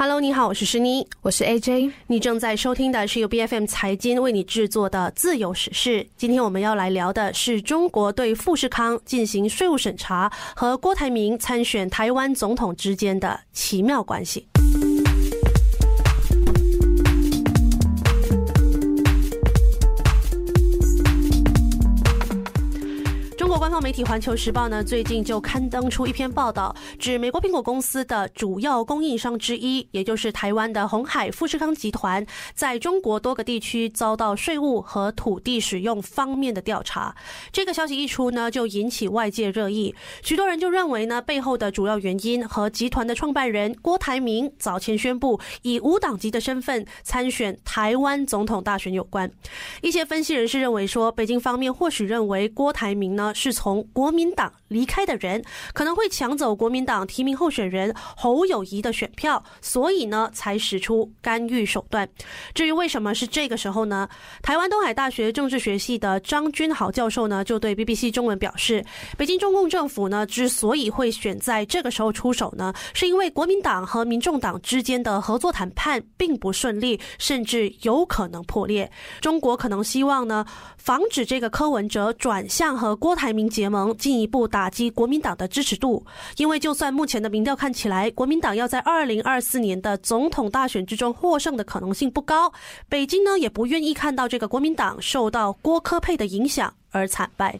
Hello，你好，我是诗妮，我是 AJ。你正在收听的是由 B F M 财经为你制作的自由史事。今天我们要来聊的是中国对富士康进行税务审查和郭台铭参选台湾总统之间的奇妙关系。媒体《环球时报》呢，最近就刊登出一篇报道，指美国苹果公司的主要供应商之一，也就是台湾的红海富士康集团，在中国多个地区遭到税务和土地使用方面的调查。这个消息一出呢，就引起外界热议，许多人就认为呢，背后的主要原因和集团的创办人郭台铭早前宣布以无党籍的身份参选台湾总统大选有关。一些分析人士认为说，北京方面或许认为郭台铭呢是。从从国民党离开的人，可能会抢走国民党提名候选人侯友谊的选票，所以呢，才使出干预手段。至于为什么是这个时候呢？台湾东海大学政治学系的张君豪教授呢，就对 BBC 中文表示，北京中共政府呢，之所以会选在这个时候出手呢，是因为国民党和民众党之间的合作谈判并不顺利，甚至有可能破裂。中国可能希望呢，防止这个柯文哲转向和郭台。铭结盟，进一步打击国民党的支持度。因为就算目前的民调看起来，国民党要在二零二四年的总统大选之中获胜的可能性不高，北京呢也不愿意看到这个国民党受到郭科佩的影响而惨败。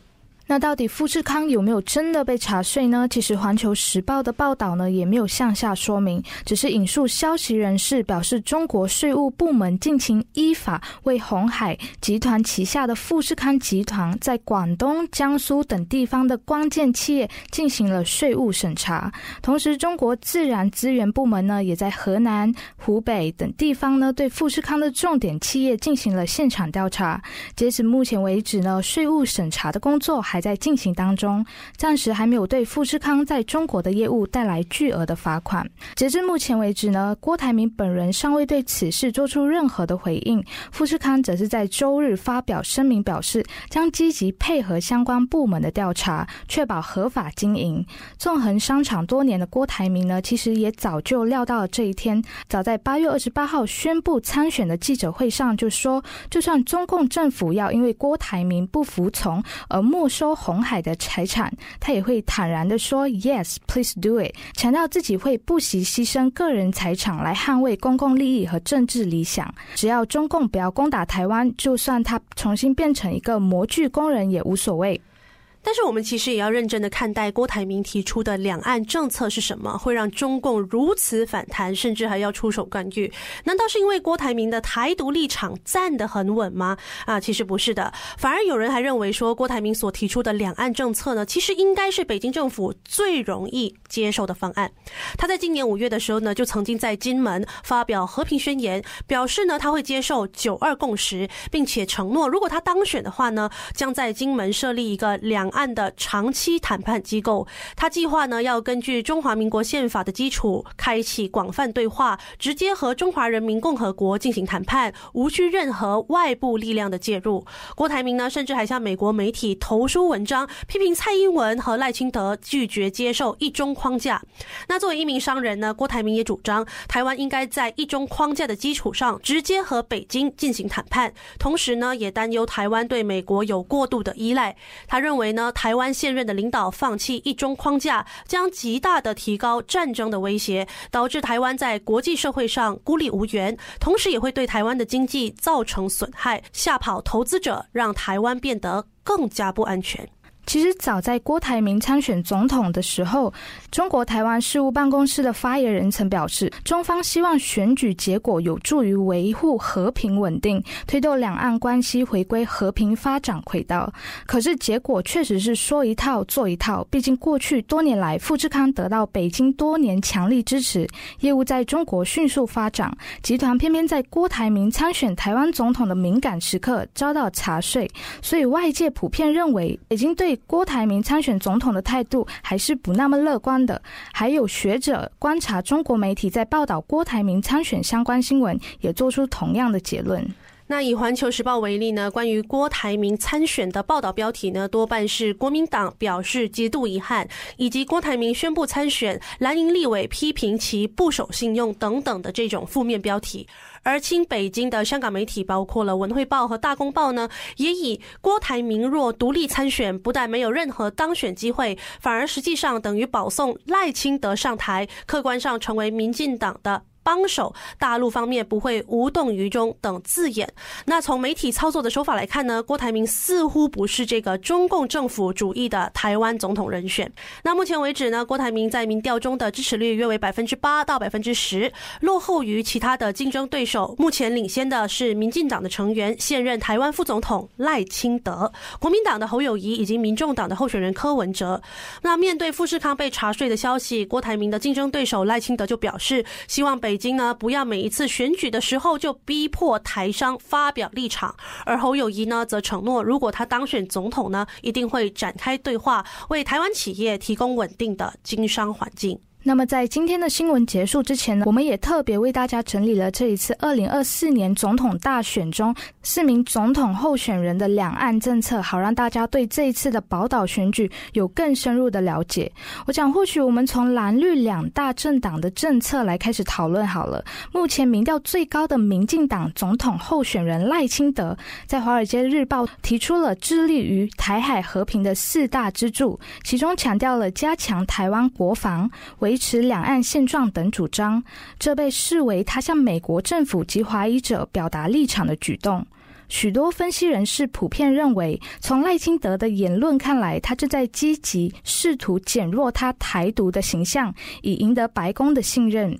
那到底富士康有没有真的被查税呢？其实《环球时报》的报道呢也没有向下说明，只是引述消息人士表示，中国税务部门近期依法为红海集团旗下的富士康集团在广东、江苏等地方的关键企业进行了税务审查。同时，中国自然资源部门呢也在河南、湖北等地方呢对富士康的重点企业进行了现场调查。截止目前为止呢，税务审查的工作还。还在进行当中，暂时还没有对富士康在中国的业务带来巨额的罚款。截至目前为止呢，郭台铭本人尚未对此事做出任何的回应。富士康则是在周日发表声明，表示将积极配合相关部门的调查，确保合法经营。纵横商场多年的郭台铭呢，其实也早就料到了这一天。早在八月二十八号宣布参选的记者会上就说，就算中共政府要因为郭台铭不服从而没收收。红海的财产，他也会坦然的说 “Yes, please do it”，强调自己会不惜牺牲个人财产来捍卫公共利益和政治理想。只要中共不要攻打台湾，就算他重新变成一个模具工人也无所谓。但是我们其实也要认真的看待郭台铭提出的两岸政策是什么，会让中共如此反弹，甚至还要出手干预？难道是因为郭台铭的台独立场站得很稳吗？啊，其实不是的，反而有人还认为说，郭台铭所提出的两岸政策呢，其实应该是北京政府最容易接受的方案。他在今年五月的时候呢，就曾经在金门发表和平宣言，表示呢他会接受九二共识，并且承诺，如果他当选的话呢，将在金门设立一个两。案的长期谈判机构，他计划呢要根据中华民国宪法的基础，开启广泛对话，直接和中华人民共和国进行谈判，无需任何外部力量的介入。郭台铭呢，甚至还向美国媒体投书文章，批评蔡英文和赖清德拒绝接受一中框架。那作为一名商人呢，郭台铭也主张台湾应该在一中框架的基础上，直接和北京进行谈判。同时呢，也担忧台湾对美国有过度的依赖。他认为。呢，台湾现任的领导放弃一中框架，将极大的提高战争的威胁，导致台湾在国际社会上孤立无援，同时也会对台湾的经济造成损害，吓跑投资者，让台湾变得更加不安全。其实早在郭台铭参选总统的时候，中国台湾事务办公室的发言人曾表示，中方希望选举结果有助于维护和平稳定，推动两岸关系回归和平发展轨道。可是结果确实是说一套做一套。毕竟过去多年来，富士康得到北京多年强力支持，业务在中国迅速发展，集团偏偏在郭台铭参选台湾总统的敏感时刻遭到查税，所以外界普遍认为，北京对郭台铭参选总统的态度还是不那么乐观的。还有学者观察中国媒体在报道郭台铭参选相关新闻，也做出同样的结论。那以环球时报为例呢，关于郭台铭参选的报道标题呢，多半是国民党表示极度遗憾，以及郭台铭宣布参选，蓝营立委批评其不守信用等等的这种负面标题。而亲北京的香港媒体，包括了文汇报和大公报呢，也以郭台铭若独立参选，不但没有任何当选机会，反而实际上等于保送赖清德上台，客观上成为民进党的。帮手，大陆方面不会无动于衷等字眼。那从媒体操作的手法来看呢，郭台铭似乎不是这个中共政府主义的台湾总统人选。那目前为止呢，郭台铭在民调中的支持率约为百分之八到百分之十，落后于其他的竞争对手。目前领先的是民进党的成员，现任台湾副总统赖清德，国民党的侯友谊以及民众党的候选人柯文哲。那面对富士康被查税的消息，郭台铭的竞争对手赖清德就表示，希望北。京呢，不要每一次选举的时候就逼迫台商发表立场，而侯友谊呢，则承诺，如果他当选总统呢，一定会展开对话，为台湾企业提供稳定的经商环境。那么在今天的新闻结束之前呢，我们也特别为大家整理了这一次二零二四年总统大选中四名总统候选人的两岸政策，好让大家对这一次的宝岛选举有更深入的了解。我想，或许我们从蓝绿两大政党的政策来开始讨论好了。目前民调最高的民进党总统候选人赖清德，在《华尔街日报》提出了致力于台海和平的四大支柱，其中强调了加强台湾国防为。持两岸现状等主张，这被视为他向美国政府及华裔者表达立场的举动。许多分析人士普遍认为，从赖清德的言论看来，他正在积极试图减弱他台独的形象，以赢得白宫的信任。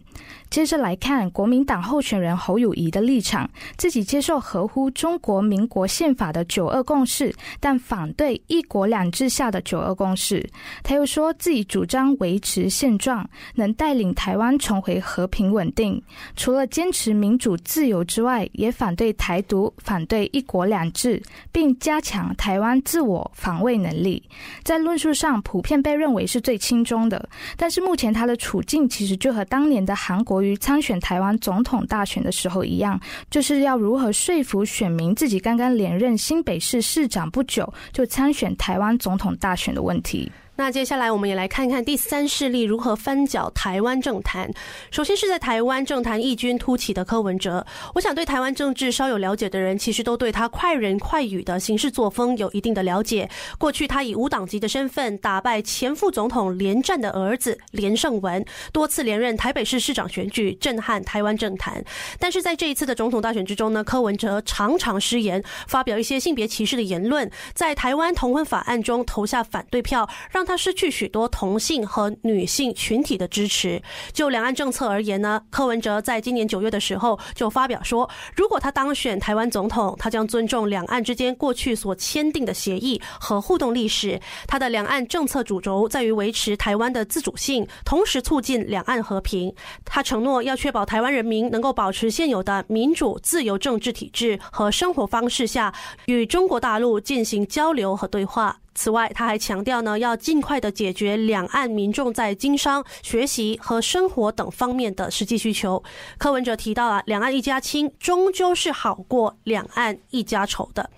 接着来看国民党候选人侯友谊的立场，自己接受合乎中国民国宪法的九二共识，但反对一国两制下的九二共识。他又说自己主张维持现状，能带领台湾重回和平稳定。除了坚持民主自由之外，也反对台独，反对一国两制，并加强台湾自我防卫能力。在论述上，普遍被认为是最轻中的。但是目前他的处境其实就和当年的韩国。于参选台湾总统大选的时候一样，就是要如何说服选民自己刚刚连任新北市市长不久就参选台湾总统大选的问题。那接下来我们也来看看第三势力如何翻搅台湾政坛。首先是在台湾政坛异军突起的柯文哲。我想对台湾政治稍有了解的人，其实都对他快人快语的行事作风有一定的了解。过去他以无党籍的身份打败前副总统连战的儿子连胜文，多次连任台北市市长选举，震撼台湾政坛。但是在这一次的总统大选之中呢，柯文哲常常失言，发表一些性别歧视的言论，在台湾同婚法案中投下反对票，让。他失去许多同性和女性群体的支持。就两岸政策而言呢，柯文哲在今年九月的时候就发表说，如果他当选台湾总统，他将尊重两岸之间过去所签订的协议和互动历史。他的两岸政策主轴在于维持台湾的自主性，同时促进两岸和平。他承诺要确保台湾人民能够保持现有的民主自由政治体制和生活方式下，与中国大陆进行交流和对话。此外，他还强调呢，要尽快的解决两岸民众在经商、学习和生活等方面的实际需求。柯文哲提到啊，两岸一家亲，终究是好过两岸一家愁的。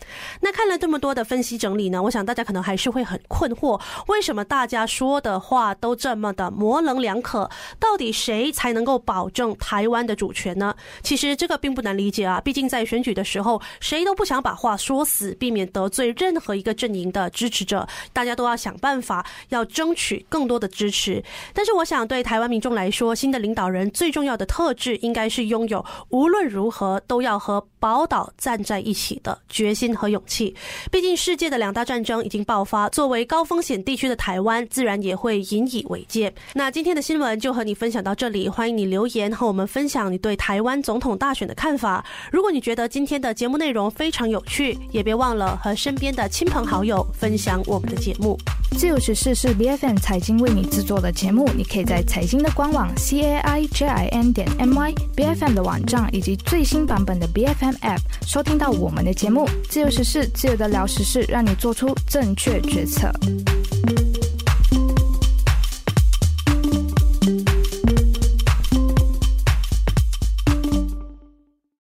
那看了这么多的分析整理呢，我想大家可能还是会很困惑，为什么大家说的话都这么的模棱两可？到底谁才能够保证台湾的主权呢？其实这个并不难理解啊，毕竟在选举的时候，谁都不想把话说死，避免得罪任何一个阵营的支持。者，大家都要想办法，要争取更多的支持。但是，我想对台湾民众来说，新的领导人最重要的特质，应该是拥有无论如何都要和宝岛站在一起的决心和勇气。毕竟，世界的两大战争已经爆发，作为高风险地区的台湾，自然也会引以为戒。那今天的新闻就和你分享到这里，欢迎你留言和我们分享你对台湾总统大选的看法。如果你觉得今天的节目内容非常有趣，也别忘了和身边的亲朋好友分享。我们的节目自由时事是 B F M 财经为你制作的节目，你可以在财经的官网 C A I J I N 点 M Y B F M 的网站以及最新版本的 B F M App 收听到我们的节目。自由时事，自由的聊时事，让你做出正确决策。